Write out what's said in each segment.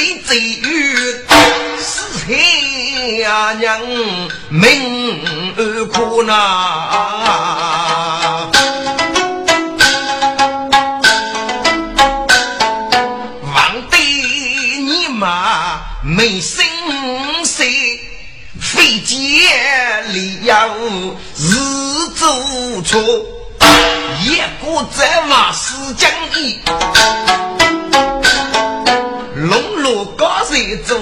公姑谁最冤？是黑娘命苦呐。没心思，非见理要日做错，一个在马死将义，龙罗高人做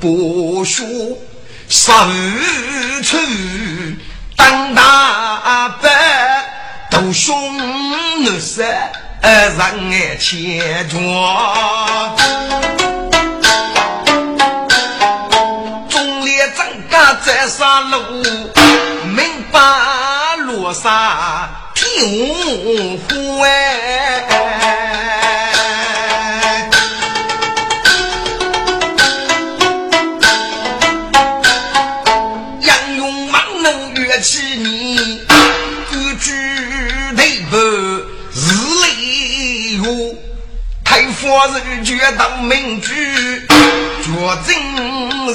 不书，十二处当大伯都凶恶色，让爱牵挂。在山路，明白落沙天虎哎，太夫人决当明句，决定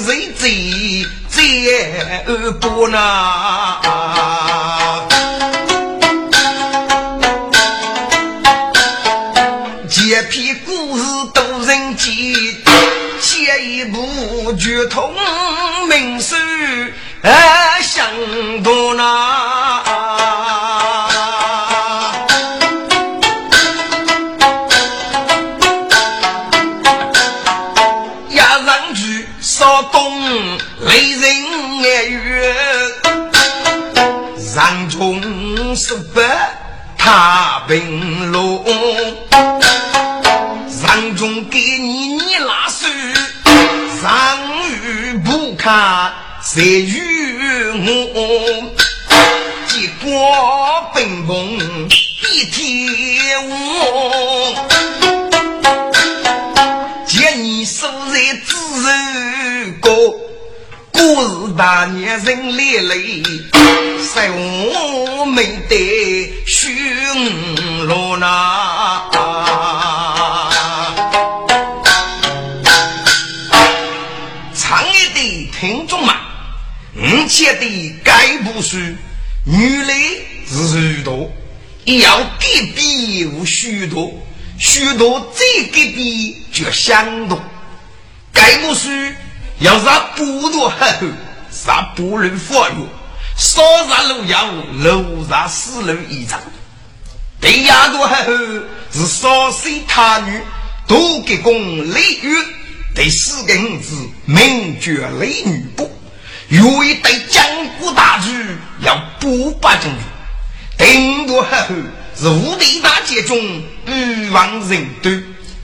谁贼。再不那，这篇故事都人记，写一部剧通名书，想多那。十八太平路，上中给你你拉手，上雨不看下雨我，结果奔风比天舞，见你手在自然高。故事大年人烈泪，在我们的寻路那。长一的听众们，五千的该部书，女来是许多，要给比无许多，许多再给比就相多，该部书。要是不多呵呵，啥不能发育，烧杀路要路上死路一场。对呀多呵呵，是烧死他女，多给公雷雨，对四个子名绝雷女不？有一对江湖大局要不把正的，顶多呵呵是无敌大街中欲望人多，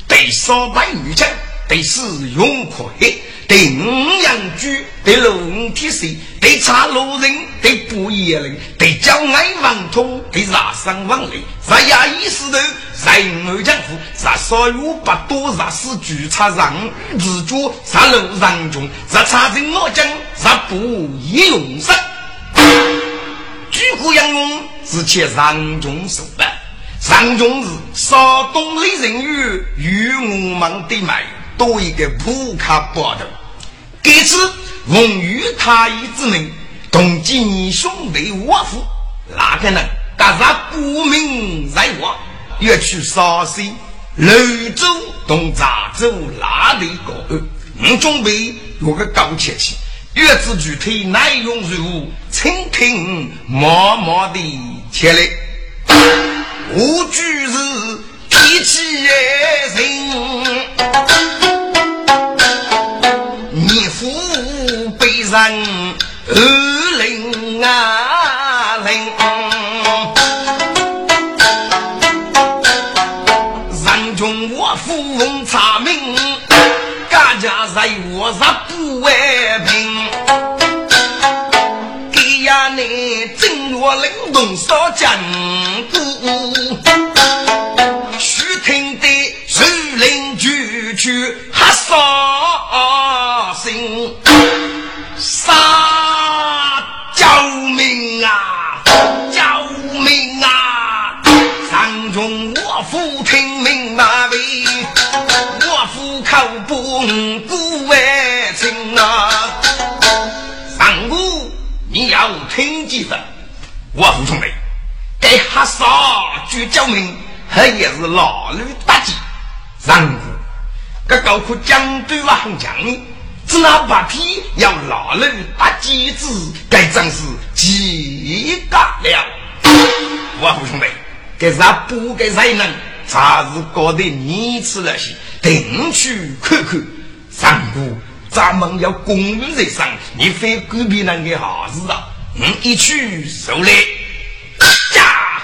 对烧白女将。对使用可黑，对五羊居，对龙体水，对查路人，对不野人，对叫爱王通，对杀生王雷，杀牙医师头，人二江湖，杀所有不多，杀死举差让自主，杀路人中，杀查人我将，杀不一勇士，举国杨勇，是且上中手办，上中是少东的人与与我们的买。多一个普卡报道，这次奉与太医之命，同几年兄弟我父，哪个能打上国民在望？要去绍兴、柳州、东查州哪里搞？我准备有个高铁去，月子具体内容如何？请听默默的前来。我居是脾气人。人二零啊零，人中我富翁查明，家家在我是不为平。给呀你正月灵动少讲口不顾为情啊！上午你要听几分？我父兄弟，该哈杀就救命，还也是老驴大吉。上午这高苦将对我很强，只拿把皮要老驴打鸡子，该真是几个了。我父兄弟，该啥不该谁能？才是觉得你吃了些，定去看看。上午咱们要公于人上，你非管别人的好事啊！嗯，一去受累，呀，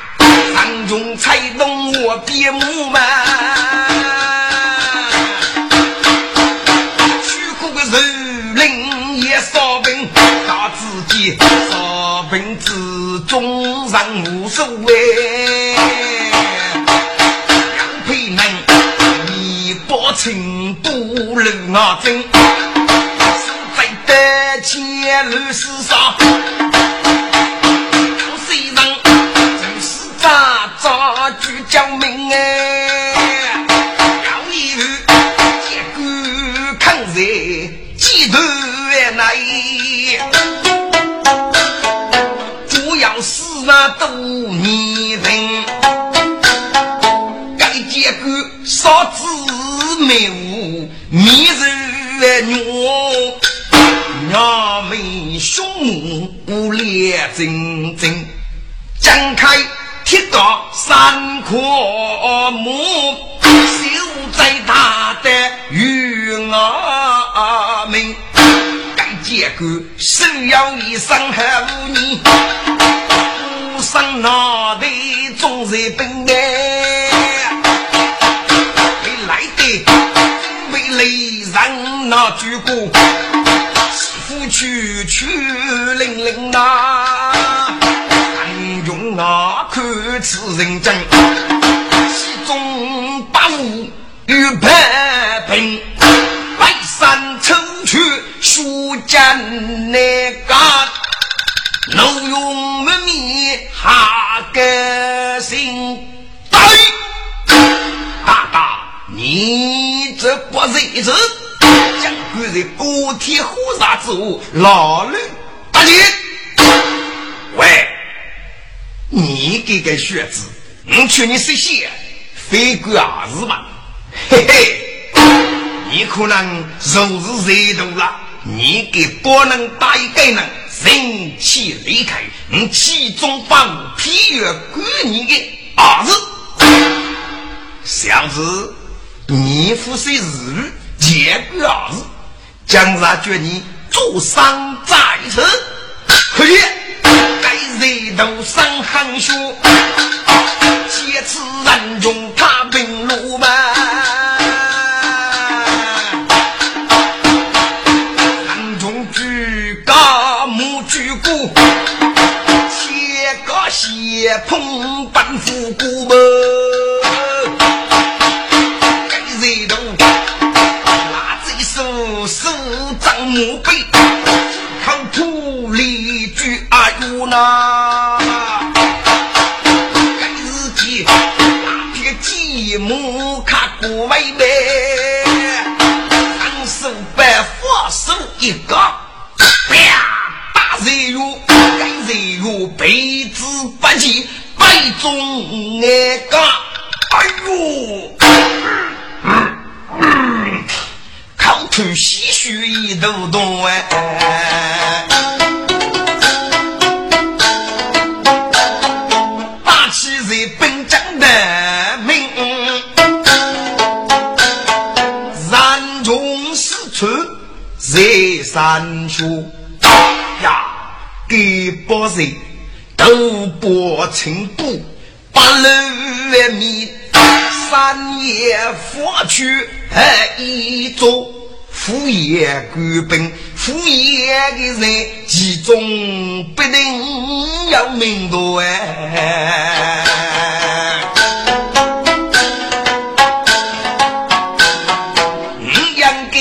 当中才懂我别母嘛。去过个树林也烧饼，打自己烧饼之中人无所谓。你不清不冷啊真，守在得前路是啥？救命哎！要一日结果抗日几多难，主要是那多年人，该结果少子没无迷人女，娘们凶武烈铮铮，张开。铁道三棵木，修在大的玉阿门。该结果生要一生还无你，无生脑袋总是笨哎。那举国，师傅去去零零呐。那看此人真，其中八五与白平，白山抽去书剑那个，怒用门面下个心。对，大大，你这不认识，将军在锅贴火杀之物，老吕大姐，喂。你这个学子，我劝你实现，非管儿子吧？嘿嘿，你可能肉是热度了，你给不能打一个人，人气离开，你其中把我批阅管你的儿子，小子，你父 虽日日结管儿子，将来叫你做商在此，可以。人头上寒血，劫持人中踏平路嘛。人中举高木举鼓，切个血碰掌木背。那该日记那片积木看过未呗？双手白佛手一个，啪！大人肉，该人肉被子不起，百中那个，哎呦！口吐鲜血一肚洞哎。在山下呀，给不人都不清补，八路米三爷佛去一座敷衍官兵，敷衍的人，其中必定有名多。哎，你应该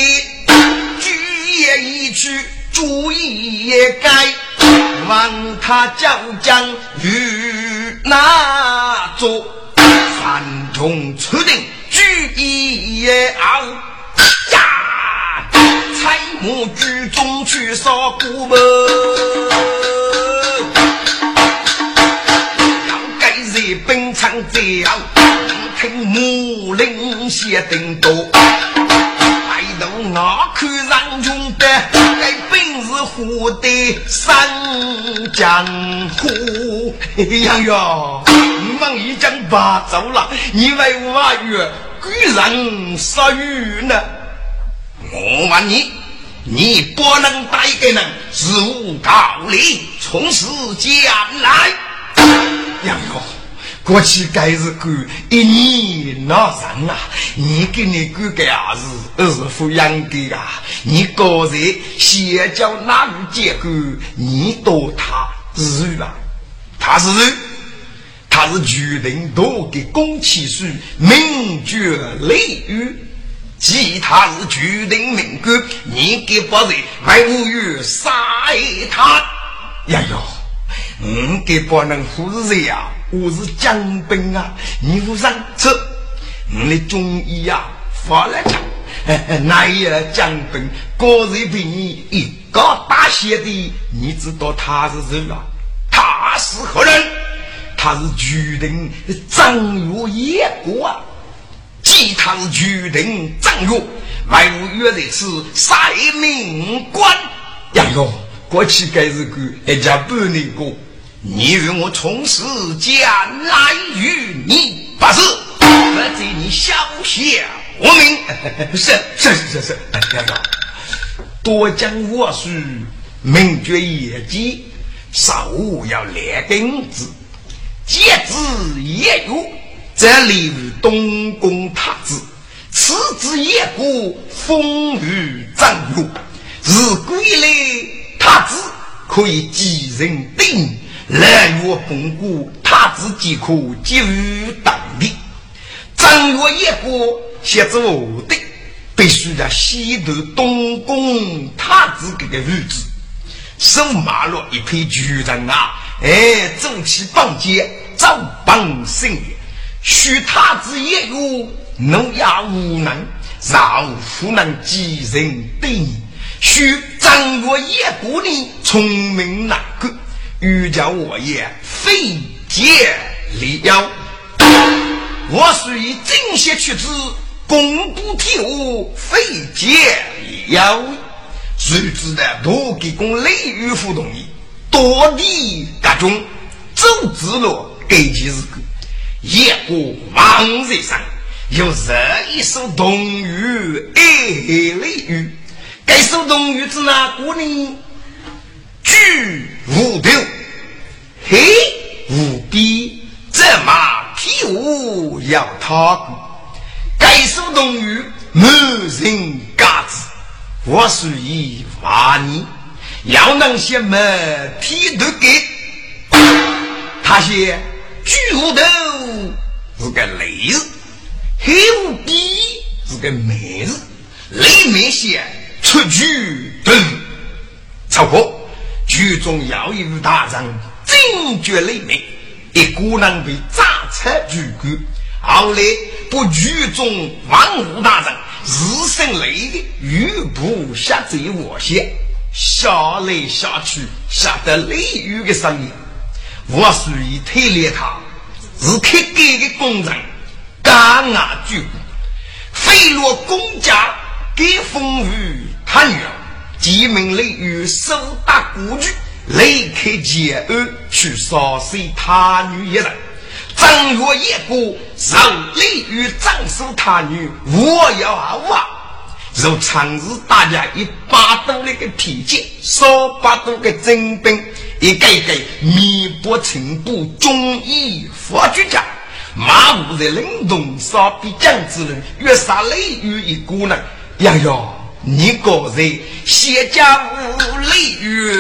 注意一处，注意也该，问他究竟与哪座传统朝廷也熬。彩幕剧中去杀古门，要改日本长将，听木林写定多。那可让用的，该本是虎的三江湖。杨哟，你们已经八走了，你为我与居然杀鱼呢？我问你，你不能带给人，是无道理，从此将来。杨哥。过去该是过一年那人啊，你给你哥哥儿子儿子抚养的啊，你个人先叫哪个结果？你多他是吧？他是他是决定多给公启书名绝雷雨，其他是决定命官，你给不是还无语杀他呀哟，你给不能服谁呀？我是江兵啊，你不上车，你的中医呀发了枪，那也江兵，个人比你一个大写的，你知道他是谁吗？他是何人？他是巨人张若叶国啊！既他是巨人张若，外无约的是赛命官呀哟，过去该是个一家半年过。你与我从此将来与你不是，我在你小下无名。是是是是是，两个多讲话术，名绝业绩，少要两根子，戒指也有，这里于东宫太子，此子也过风雨战勇，日归来太子可以继任定。来月风骨，他自己可给予当地。正月一过，写着我的，必须在西头东宫他自这个日子，守马路一批巨人啊！哎，走起绑街，早帮生意，许他子也有农业无能，让湖南几人对，许正月一过呢，聪明难过。欲教我也，非借力邀。我属于正邪取之，公布天下，非借力邀。谁知道多给公雷雨互动意，多地各种走之路，给其日个夜过望日上，有这一首冬雨爱雷雨，该首冬雨是哪个呢？巨无头，嘿无比，这马屁股要他过。该首东语没人嘎子，我属于话你，要能写么批都给。他写巨无头是个雷字，黑无比是个美字，雷没写出巨头，超过。剧中要有大人惊觉雷鸣，一个人被炸拆巨骨。后来不剧中万物大人日生雷的雨不下在我先下来下去下得雷雨的声音，我属于推炼他是开改的工人，高压巨骨，飞落公家给风雨他女儿。吉命雷雨手打古具，雷开剑案去杀死他女一人。正月一过，让雷雨斩首他女，我要啊！如常日大家一把刀那个皮剑，少把刀个真兵，一个个面部情部忠义佛举家，马武在冷冻杀比将之人，越杀雷雨一个人，呀哟！你个人谢家无雷雨，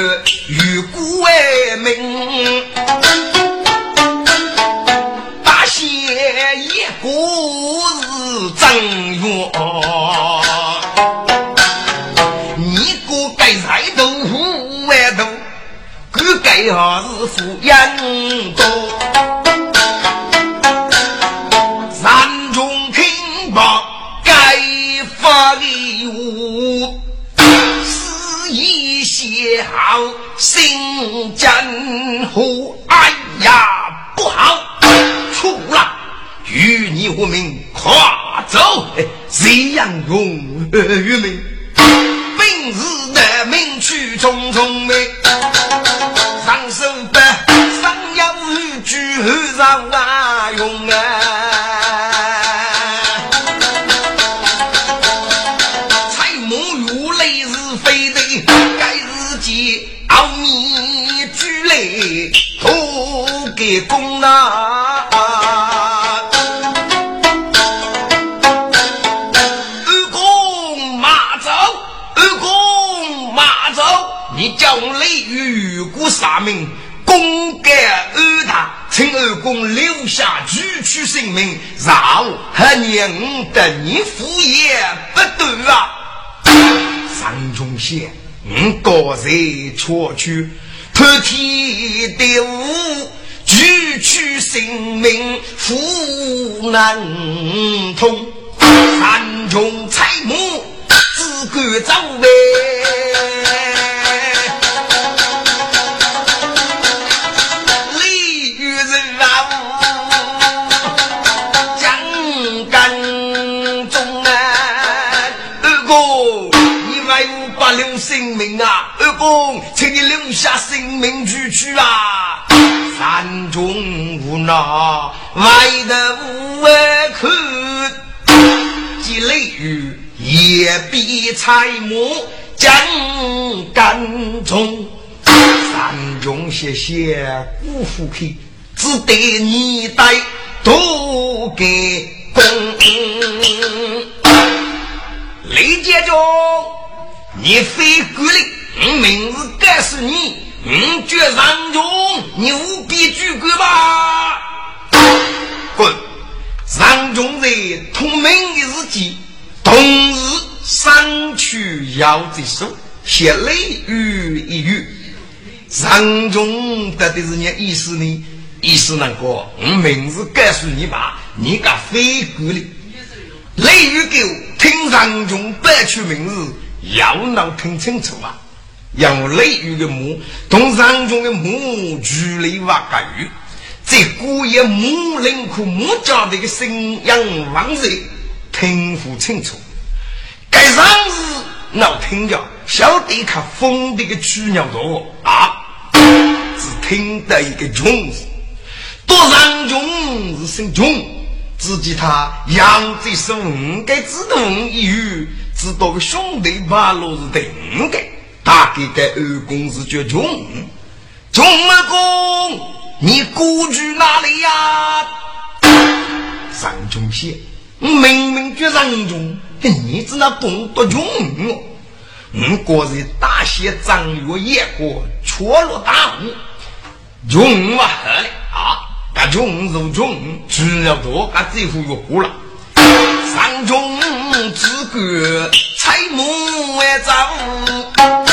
与孤为名，大写一个是正月，你个该菜豆腐外头，个该为何是富养多？三中听报该发礼物，是一些好心江湖。哎呀，不好，出了，与你无名跨走，谁样用与名？本日的名曲匆匆，上啊用啊，彩木如泪是非的，该日记熬米举来托给公啊。杀命功盖二大，请二公留下举取性命，然后和娘的你父也不对啊！三中县，嗯，高人错去，破天的物，举取性命苦难通，三中财母只管走呗。下性命去去啊！山中无奈，外头无外看，积雷雨也比柴木将干中。山中谢谢辜负去，只得你带多给公。雷杰中，你非国力。我名字告诉你，你绝上中，你务必举官吧！滚！上中在同名的日记，同日上去要这手，写雷雨一语。上中得的是你意思呢？意思那个，我名字告诉你吧，你个非官的。雷雨狗听上中白取名字，要能听清楚啊！用雷雨的母同上中的母距离挖个鱼，在古也母林库母家的个生养旺盛，听不清楚。该上日闹听着，小弟看疯的个猪鸟多啊，只听得一个穷字，多上穷是姓穷，自己他养这是五该自动一语，知道个兄弟八路是定的。大概在二公是叫穷，穷二公，你故居哪里呀？上中县，我明明叫上中，你只那懂得穷哦。我果然大写张月夜过，错落大雾，穷嘛好嘞啊！那穷是穷，只要多，那这副越过了。上中只管采木为走。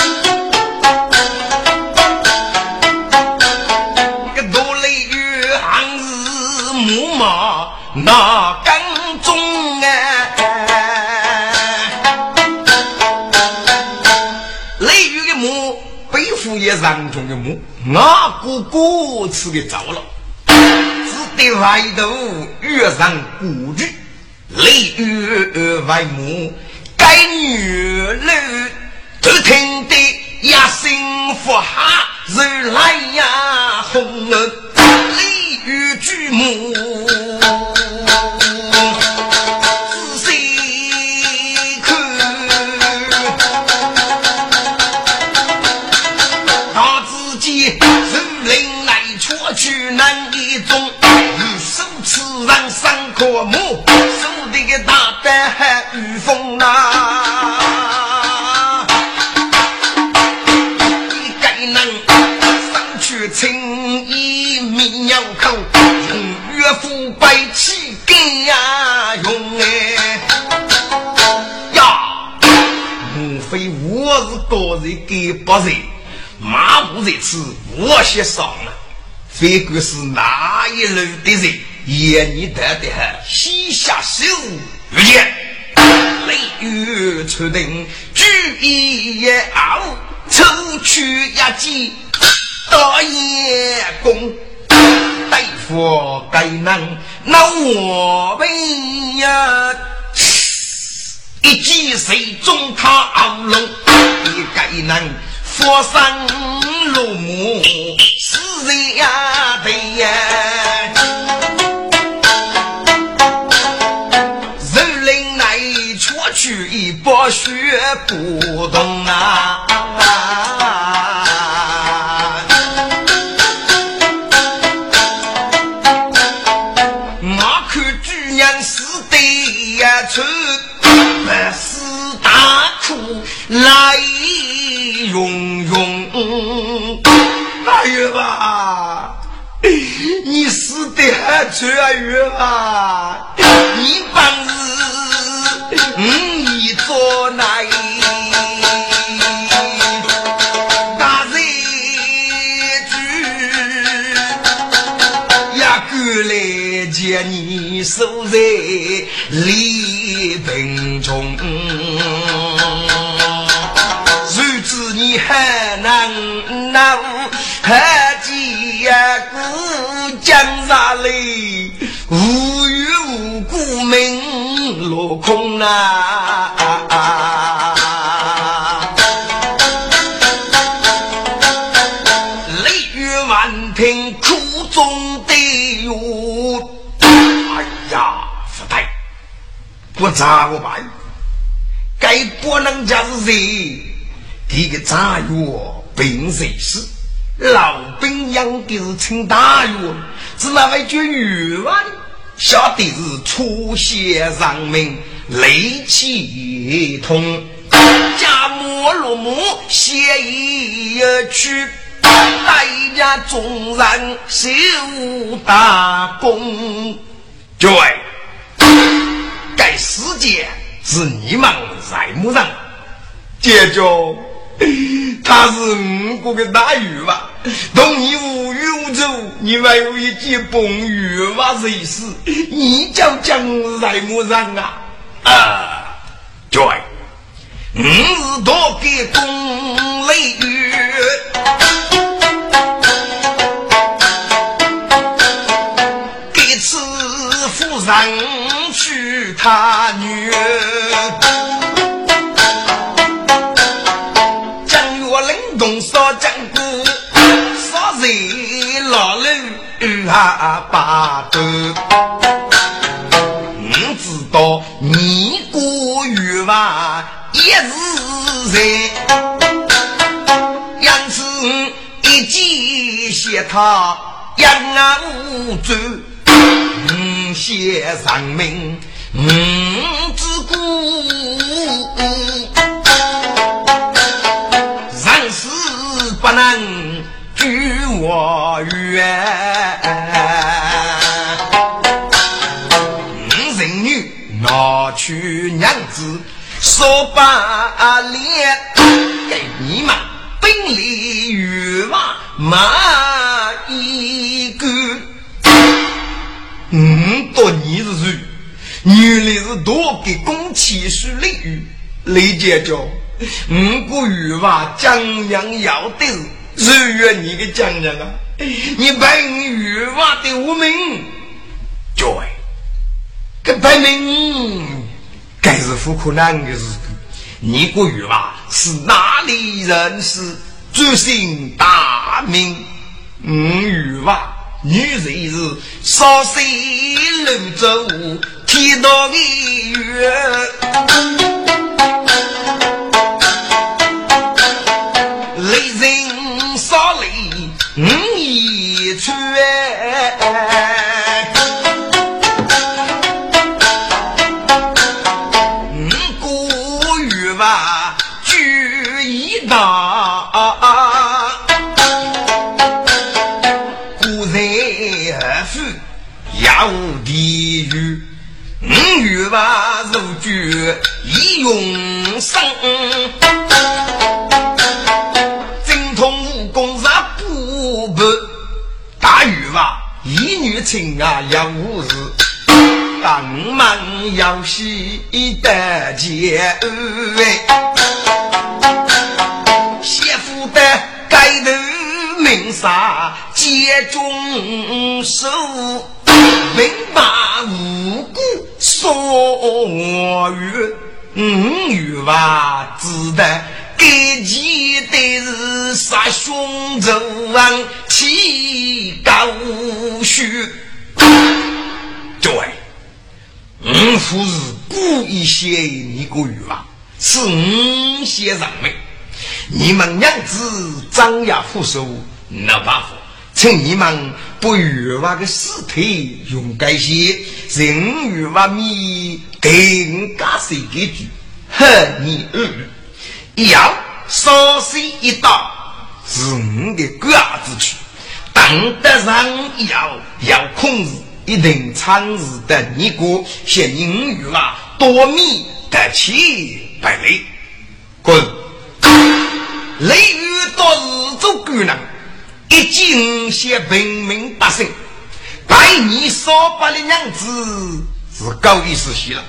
那耕种啊，雷雨的母背负也上中的母，我哥哥吃的早了，只得外头遇上故居，雷雨外母该女儿都听得呀心福哈，日来呀红了雷雨巨母。过目，手里的大胆还御风呐！你该能上去青衣迷鸟口，用岳父白起给呀用哎呀！莫非我是个人给不人？马虎在此，我先上了。非管是哪一路的人，也你得的西下手遇见，雷雨出定，举一傲，抽取一击，大眼功，对付该能，那我们呀。一击水中他昂龙，一该能佛山落木死人呀的呀，一把血不动啊。来用用，大月吧，你死的还穿越吧？你本事，嗯，你做哪？大人主呀，过来见你守在礼本中。谁知你还能闹还记呀？古江上里无缘无故名落空啊！泪雨万庭苦中的哟！哎呀，不对，不咋办？该不能叫谁？这个杂药并谁是老兵养的是陈大药，是那位叫玉娃的，晓得是出血上命，雷气通，家母落母血一去，大家众人受大功。诸位，该世界是你们在木上，接着。他是五国的大鱼吧？同你无欲无求，你还有一件崩鱼吧？谁是？你叫将在么上啊？啊，对，你是多给公雷雨，给此夫人娶他女儿。阿爸的，我知道你过月娃也是人，因此一记写他养啊无罪，嗯，写上名，嗯，之故，人死不能拒我远。去娘子说把脸给你们本领欲望马一个，嗯，多你是谁？原来是多给公气数礼遇，李姐五个欲望江娘要的是日月你给讲讲啊，你本欲望的无名，对，个白名。该是苦苦难的日子，你个玉娃是哪里人士？祖姓大名，五玉娃，女人是少岁楼走天道的月，如菊一永生。精通武功若不笨，大禹吧，一女情啊也无事。当门要西得见，媳妇的盖头名杀，街中受。文把无辜所遇，五欲吧只得。给记得是杀兄仇王，气高虚。对，五夫是故意写你个语啊，是五先生们。你们娘子张牙虎手，那把火？趁你们不欲望的尸体勇敢些，人欲望米更加谁给举？哼，你二。要稍息一道是我的官子去，当得上要要控制一定长日的尼姑，先英语啊多米得起百里滚，雷雨多日做官人，一经先平民百姓，拜你少把的娘子是高意思些了，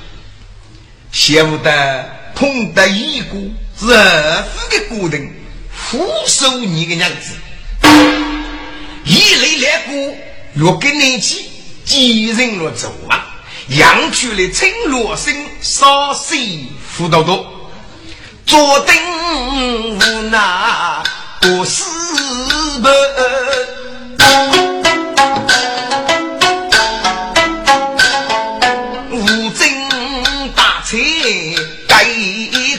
羡慕的碰得一股。是二夫的孤人，俯首你的娘子，一来两过，若跟你起，几人若走啊？养出了青罗生，少谁辅导多？坐等无奈不是本。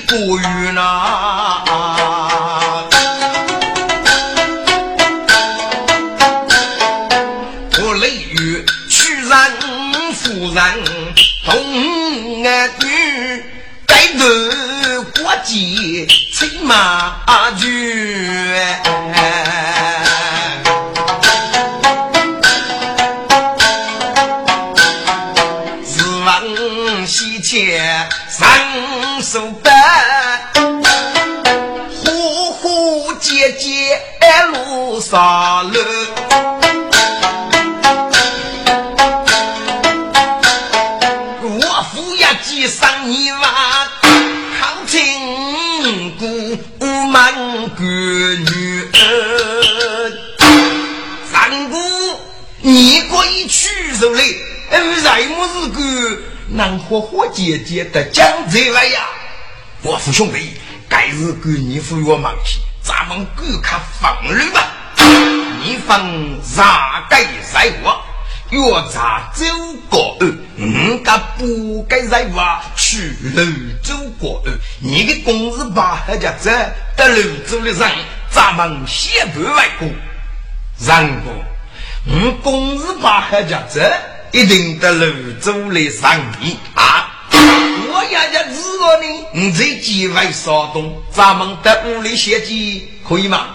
不语呐，我雷雨屈人夫人同儿女，该得国际亲马驹。自问西迁三手板。路上路，你可以去手嘞，ไร么是个能活活姐姐的江浙来呀？我夫兄弟，该是个你父我忙去。咱们顾客放人吧，你放啥该在我，若咋走过二，我该不该在我去楼走过二？你的工资吧还叫这得楼走的人，咱们先不外过。然过，我公子把人家这一定得楼走的上你啊！我爷爷知道呢，你这几位少东，咱们的屋里写记可以吗？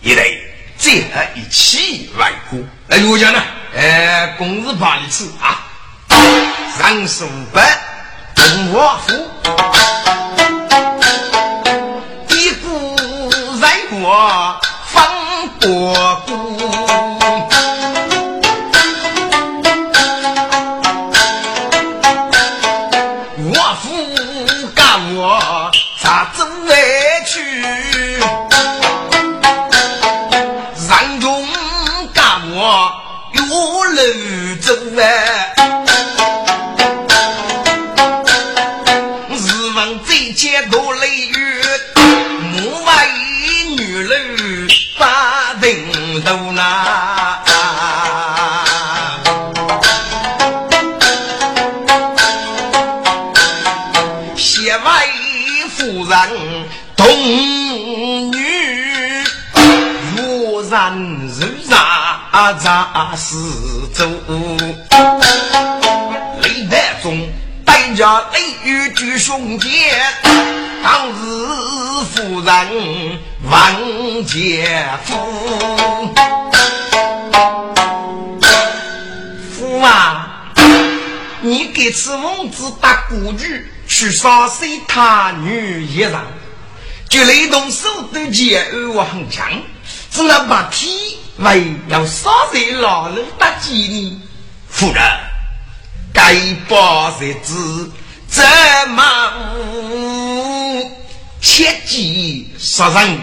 一类最后一起外过。哎，我讲呢，哎，公事把你吃啊，三十五百，东华府，一股在我杂事做，雷台中带着雷雨举胸前，当日夫人王杰夫，夫啊，你给此王子打鼓剧，去杀死他女一人，就雷动手都剑而很强，只能把皮。为要杀人老人打击你，夫人，该报日子怎么切记杀人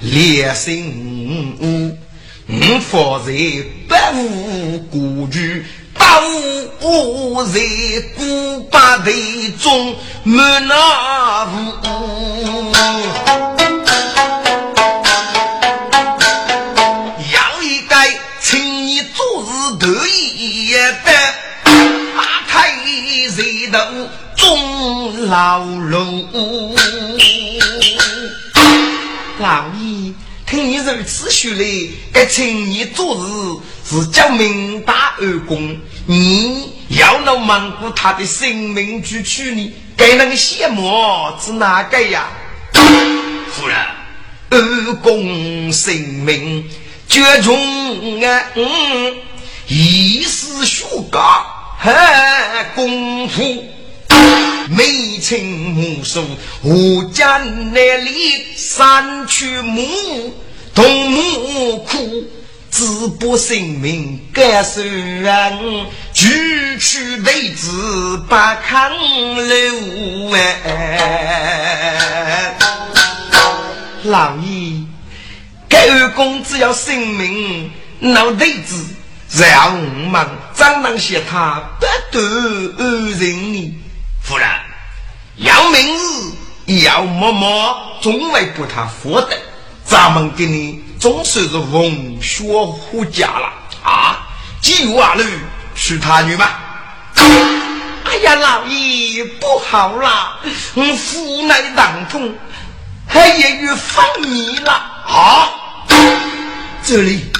烈性？我方在不无故居，当我在古巴队中没那无。头中老龙。老爷。听你如此说来，该请你做事是叫明大二公，你要能蒙过他的性命去取你，该能羡慕是哪个呀？夫人，二公性命绝重啊！嗯，一时学高还功夫。眉清目秀，我家那里三去母，同母苦，只不性命感受人，举去妹子不看留哎。老爷，该二公只要性命，老弟子让我们怎能写他不得二人呢？夫人，要明日要默默，总为不他福德。咱们给你总算是文学护家了啊！几月二日娶他女吗？哎呀，老爷不好了，我父乃当中，还也与放你了啊！这里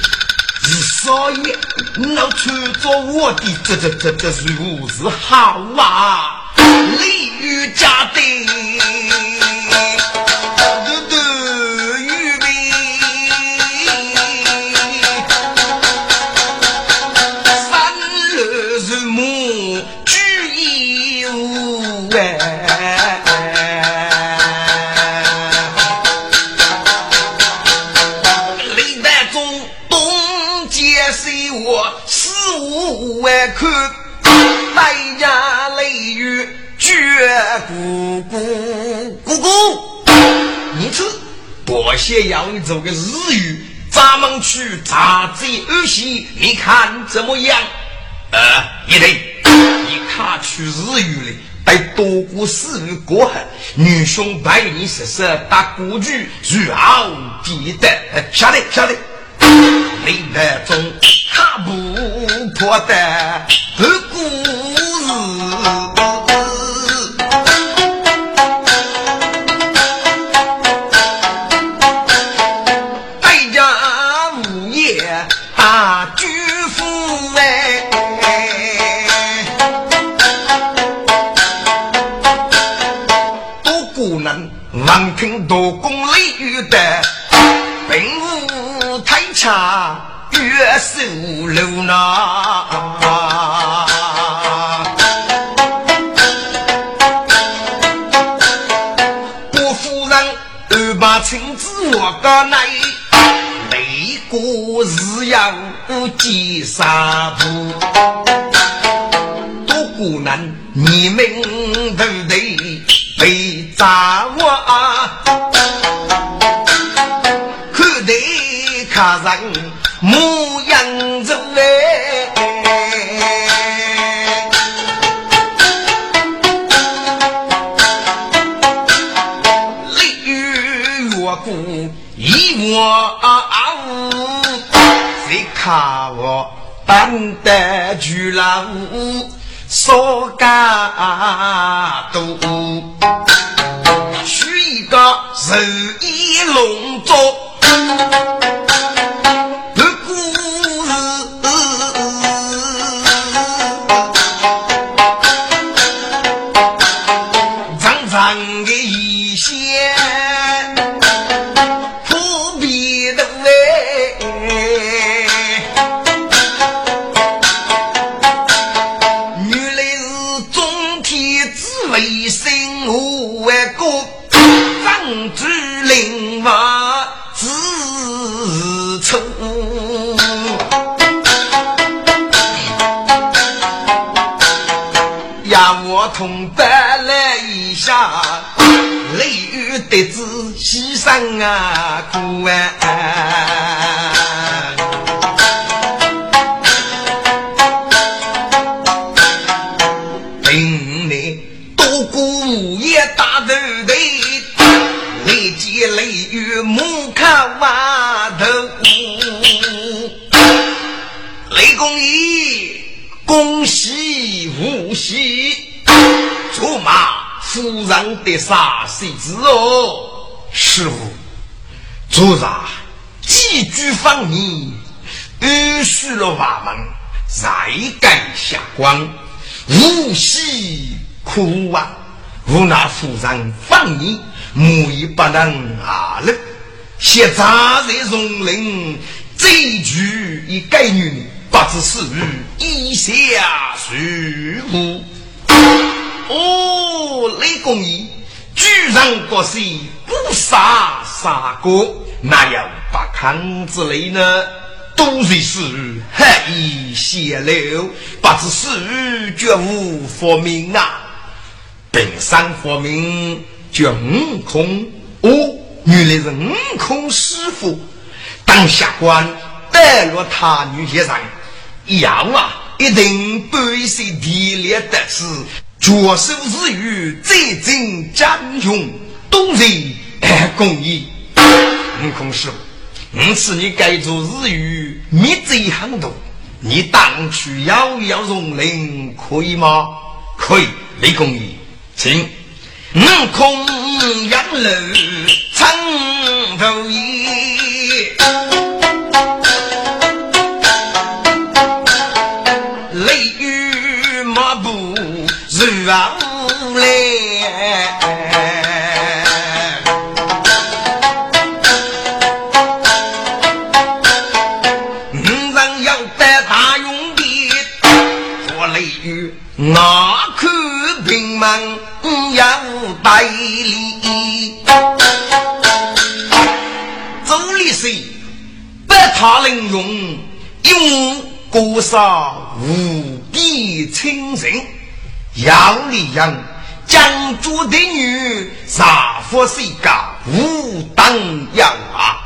少爷，老穿着我的这这这这如是好啊！利于家的，五万口，大家雷雨。绝姑姑姑姑，你吃多些要你做个日语，咱们去查这儿媳，你看怎么样？呃，一对，你看去日语里，得多过四日过后，女兄百年十色打古剧，如傲必得。晓得晓得，历代中他不破的故事。流呐。郭夫人二把亲子我个内，内过日要几三步，多姑娘你们都得。被掌握，看得客人啊啊呜谁看我担得住了？少家多，娶一个如意龙舟，痛得来一下，雷雨得知牺牲啊苦啊！平内多孤也大头头，雷见雷雨木看瓦头。雷公义，恭喜无喜，出马夫人的啥谁知哦？师傅，昨日几句方言，暗许了法门，再改下官，无喜苦啊！无那夫人方言，木已不能下了，现在在松林，这句一改女。不知是以下谁乎？哦，雷公义居然国是不杀杀过，哪有不康之类呢？都是是黑衣血流，不知是绝无佛名啊！本山佛名叫悟空，哦，原来是悟空师傅当下官带入他女先生。样啊，一定半些地烈得势，绝手之余再增将勇，都是公益。悟空师傅，我是你该做日语灭贼行动，你当去遥遥容灵可以吗？可以，雷公义，请。悟空杨楼长头衣。百里？周立水，百他能用，用过杀无比清醒。杨丽阳，将主的女，杀佛谁家无当要啊？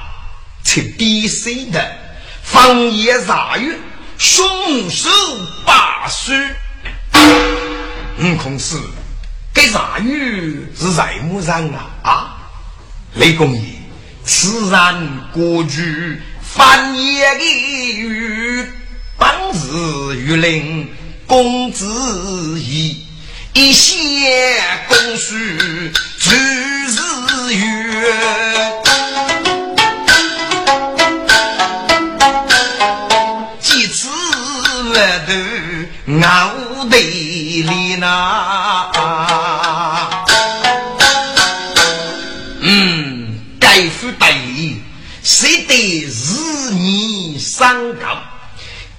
切必须的，方言杂语，凶手八书。悟空是，这杂语是在么上啊？啊，雷公爷，此然过去翻页的语，当日玉林。公子义，一线公书诸日月，几次来头熬得里呐。年三高，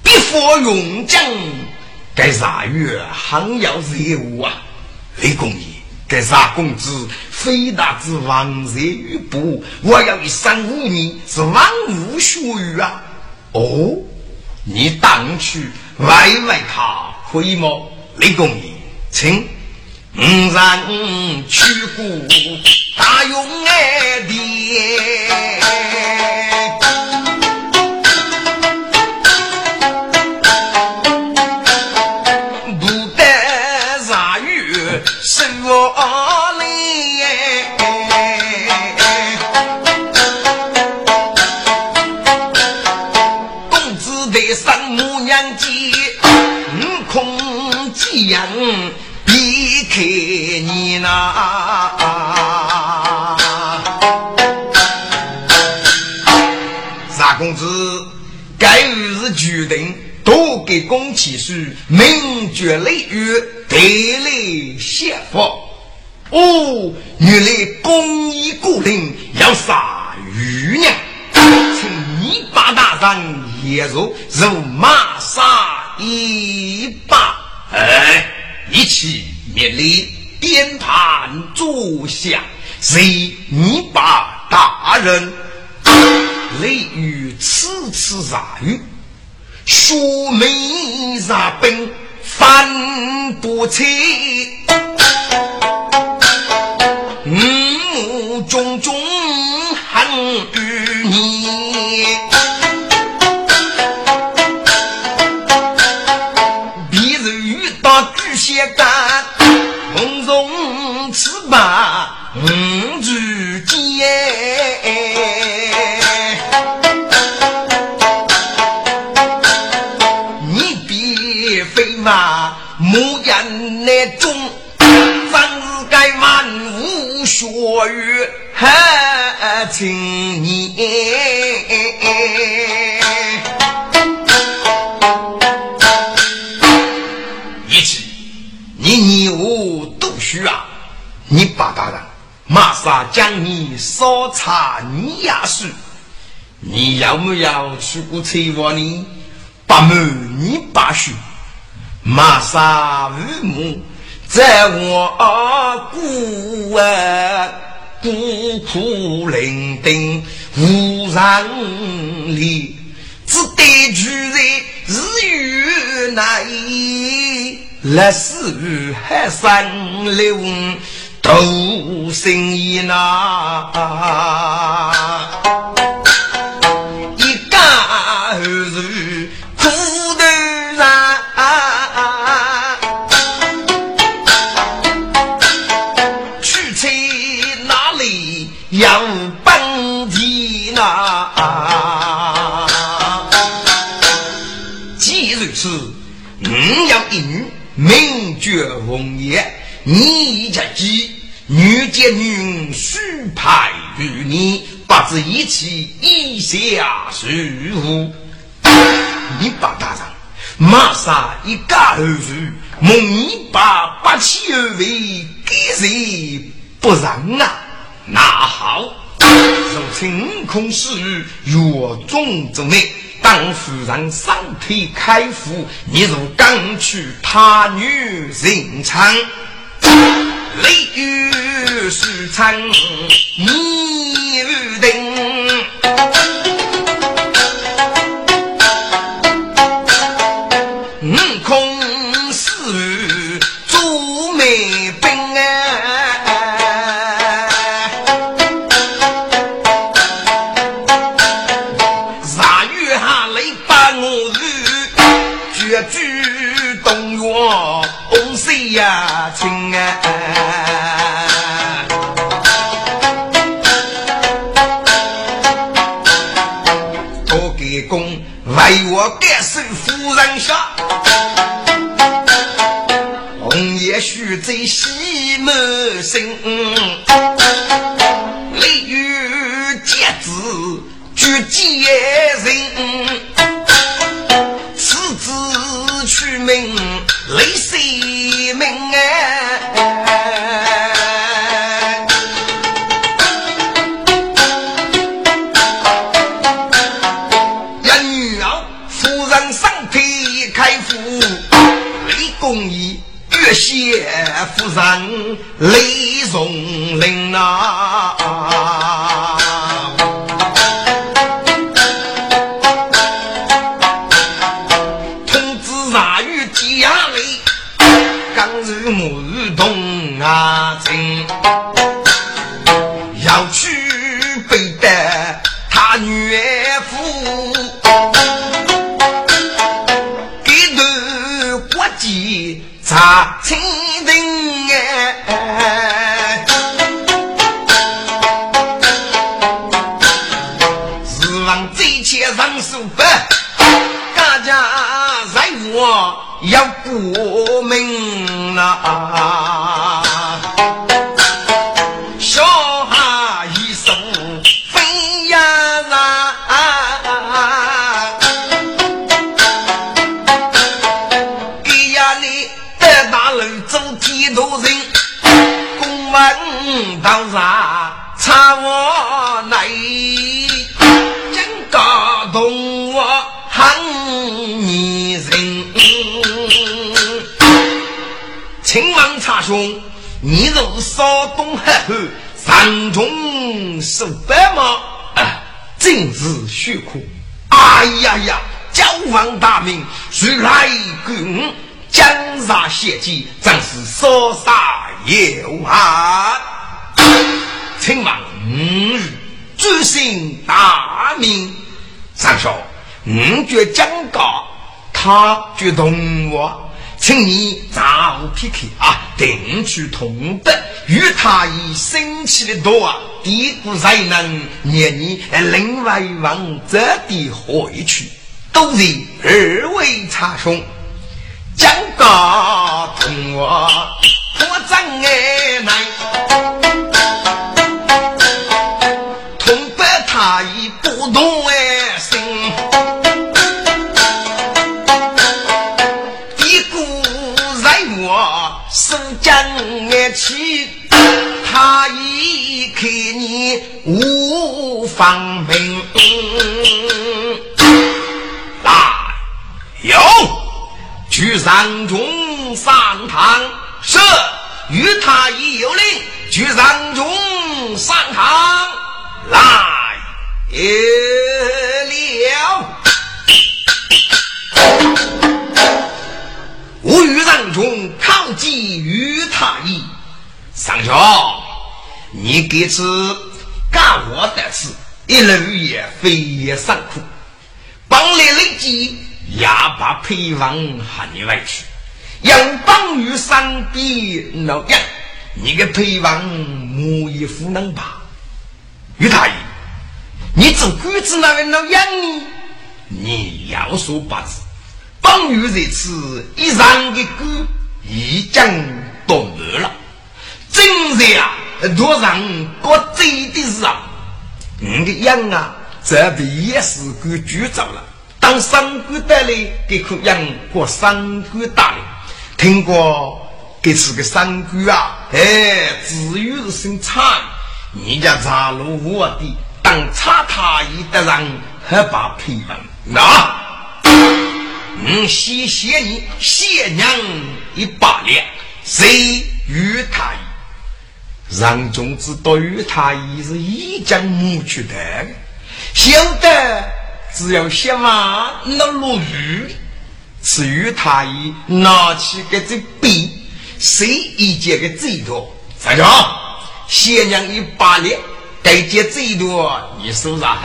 必复用将。该啥月还要热务啊？雷公爷，该啥公子非大之王热于不？我要一三五年是万物学语啊！哦，你当去外外他可以吗？雷公爷，请五人去过大勇爱的。公子，该日是决定多给公启书，明绝雷雨，得来谢福。哦，原来公义过令要杀余娘，请你把大人也入如马杀一把，哎。一起灭礼，点盘坐下，谁你把大人？雷雨次次下雨，说没啥兵，翻不起。五种种恨你，言那种，凡是该万物学语还请你。一起，你牛都需啊！你爸爸的马上将你烧茶泥压水，你要不要去过车房呢？八门你八须。马沙雨木，在我孤啊孤苦伶仃无人理，只得居在日月内，来世海上流度生意呐，马上一家儿女，梦一把八七而为，给谁不让啊？那好，如晴空时雨，月中之内，当夫人身体开腹，你如刚去他女人场，雷雨水长，你不定。人下，红叶须在西门生，雷雨结子举奸人，此子取名雷谁名。人泪纵灵啊！兄，你若是少东海后山中受白吗？真是虚苦。哎呀呀，教皇大名，谁来管？江杀血迹，真是烧杀有 hạn。请问吾追寻大名，上说吾觉江告，他觉同我，请你早撇开啊，定去同德，与他以生气的多啊，敌国才能念你另外往这地回去，都是二位查兄。将高同我破阵而来，起，他一看你无方明，来有。去上中上堂，是与他已有令，去上中上堂来了。吾与上中抗击于他意，上校，你这次干活的事，一路也非常苦，帮来累积。也把配方喊你外去，杨邦于山地老杨，你个配方木也不能拔。于大爷，你做鬼子那个老杨呢？你要说八字，邦于这次一上的狗已经懂得了，真是啊，多让国贼的事啊！你的羊啊，这边也是个局长了。当三官带来给可养过三官大领，听过给是个三官啊，哎，至于是姓蔡，你家茶路我的当差他一的人还把配方那，嗯，谢谢你谢娘一把脸，谁与他？让中子对于他已是一将母去的，晓得。只要先嘛，那落雨，至于他一拿起个这笔，谁一件个最多？站住！先娘一把脸，该件最多，你手上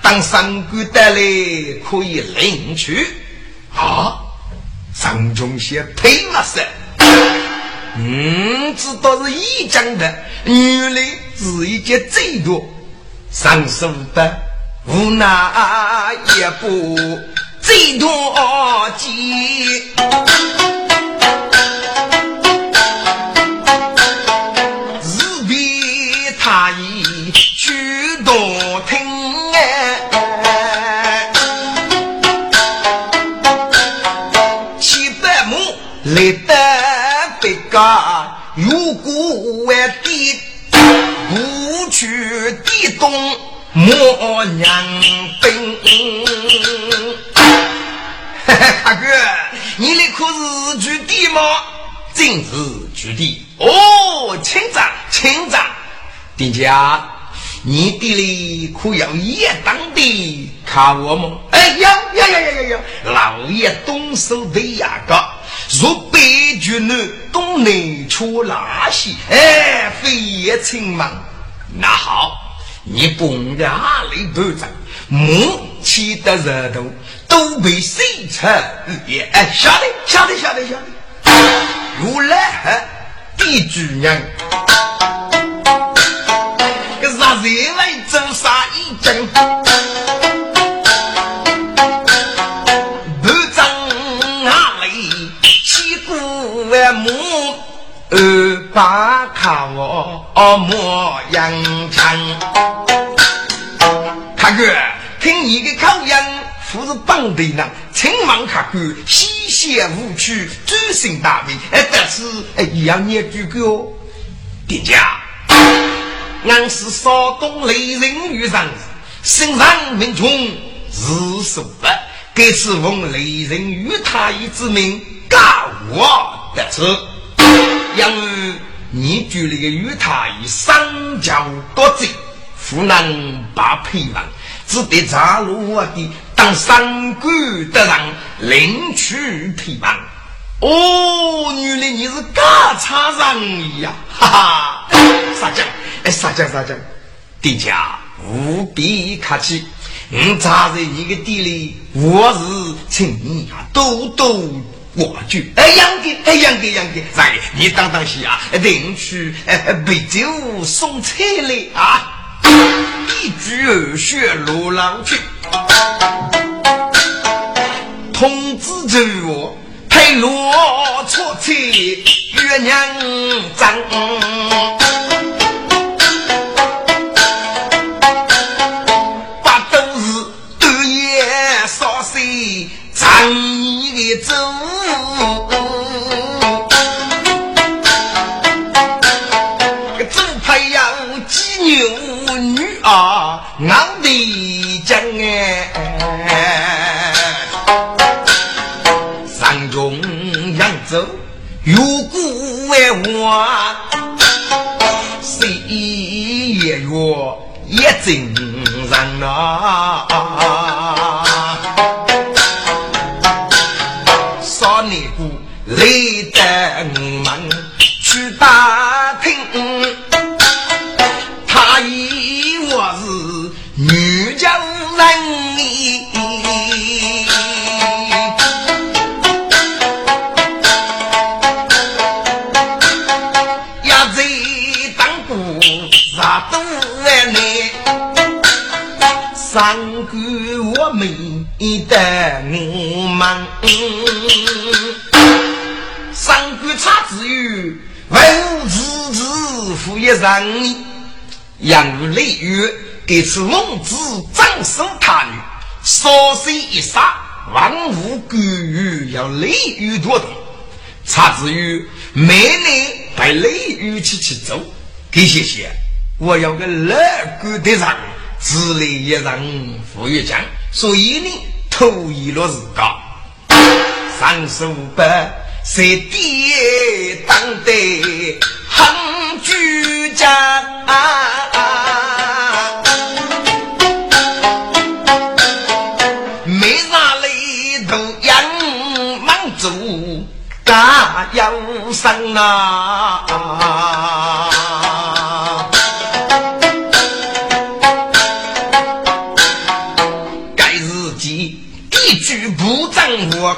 当三官带来可以领取。啊！张中先呸了声，嗯，知道是一讲的，原来是一件最多，上手的。无奈也不最多急，日东。莫娘兵，大哥，你那可是举地吗？正是举地。哦，请长，请长，丁家，你地里可有一当的看我吗？哎，有，有，有，有，有，有。老爷动手的牙膏，若北绝南，东南出哪些？哎，非也请忙。那好。你蹦的阿里不长，木起的热度都被水车也哎，晓得晓得晓得晓得。如来地主娘，个啥子来走啥一阵，不长阿里起鼓万木。二八看我莫扬长，大哥，听你的口音，不是本地人，请问客官，西邪无趣，尊姓大名，哎，但是哎，一样念句歌，店家，俺是少东雷人与上，心上民众是说不，该次奉雷人与他一之命，告我得知。因为你举那个与他以三教多罪，湖南把配王，只得查入我的当三官的人领取配王。哦，原来你是干茶人呀！哈哈，撒娇，哎，撒娇撒娇，店家无比客气。我扎在你的地里，我是请你啊，多多我句。哎，杨哥，哎，杨哥，杨哥，来，你当当心啊，领去哎备酒送菜来啊！一举二血路郎去，通知着我。配罗错菜月娘张，如果为我，谁也若一真人啊！少年姑来得我们去打上官我们的我们，三个差之余，文字字富一人，养育雷雨，给此孟子掌声他女，稍息一杀，万物归于要雷雨多动，差之余，每年带雷雨去去走，给谢谢，我要个乐观的人。自立一人富一将，所以呢，头一落自家，三十五百，谁爹当得很居家？没啥累都养满足，大养生啊！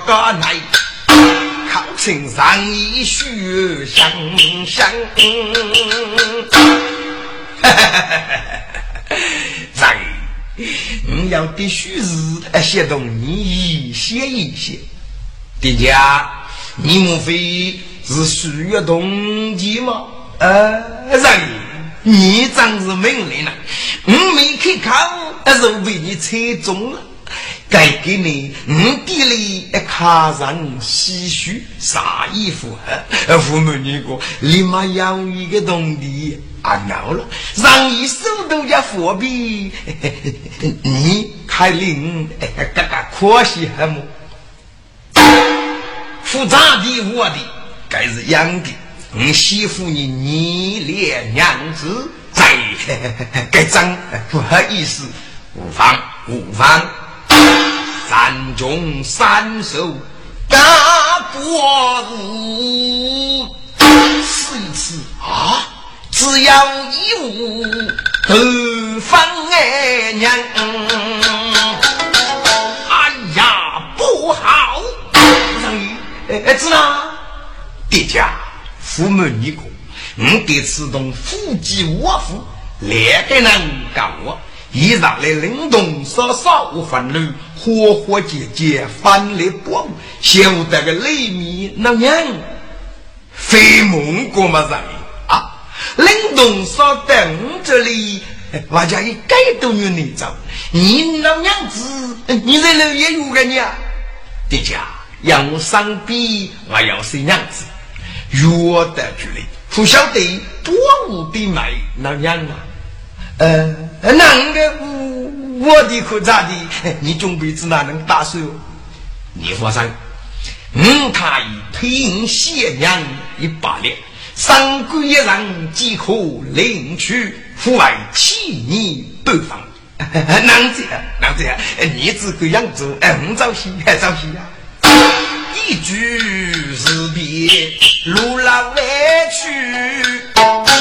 个来，考清上一学香香。在，你要必须是写动你一些一些。爹家，你莫非是需要动机吗？呃，人，你真是命令了，我没去考，但是被你猜中了。该给你五弟里一卡人唏嘘啥衣服？呃，父母你个立马养一个东地啊闹了，让你手都要货币，你开领 嘎嘎可惜还么？复杂的我的该是养的，我媳妇你你连娘子 在，该脏不好意思，无妨无妨。三中三守，大国无此一次啊！只要一物都放哎娘，哎呀不好！让你哎知道？爹家父母你过，我得此动夫妻我夫，两个人搞我。一上来灵动，稍稍无烦恼，活活结结，翻来过，晓得个雷米那娘，非梦过嘛人啊！灵动稍等这里，我家一改都有你走，你那娘子，你在那也有个你啊，爹家让我上笔，我要是娘子，约得距离，不晓得多无的买那娘啊，呃。那个我我的可咋的？你 准备子哪能打手？你放心，我他以平谢娘一把脸，三个一人即可领取，户外七年不放。能这样？能这样？你这个样子，哎，我早些，还早些呀！一句是别，路了委屈。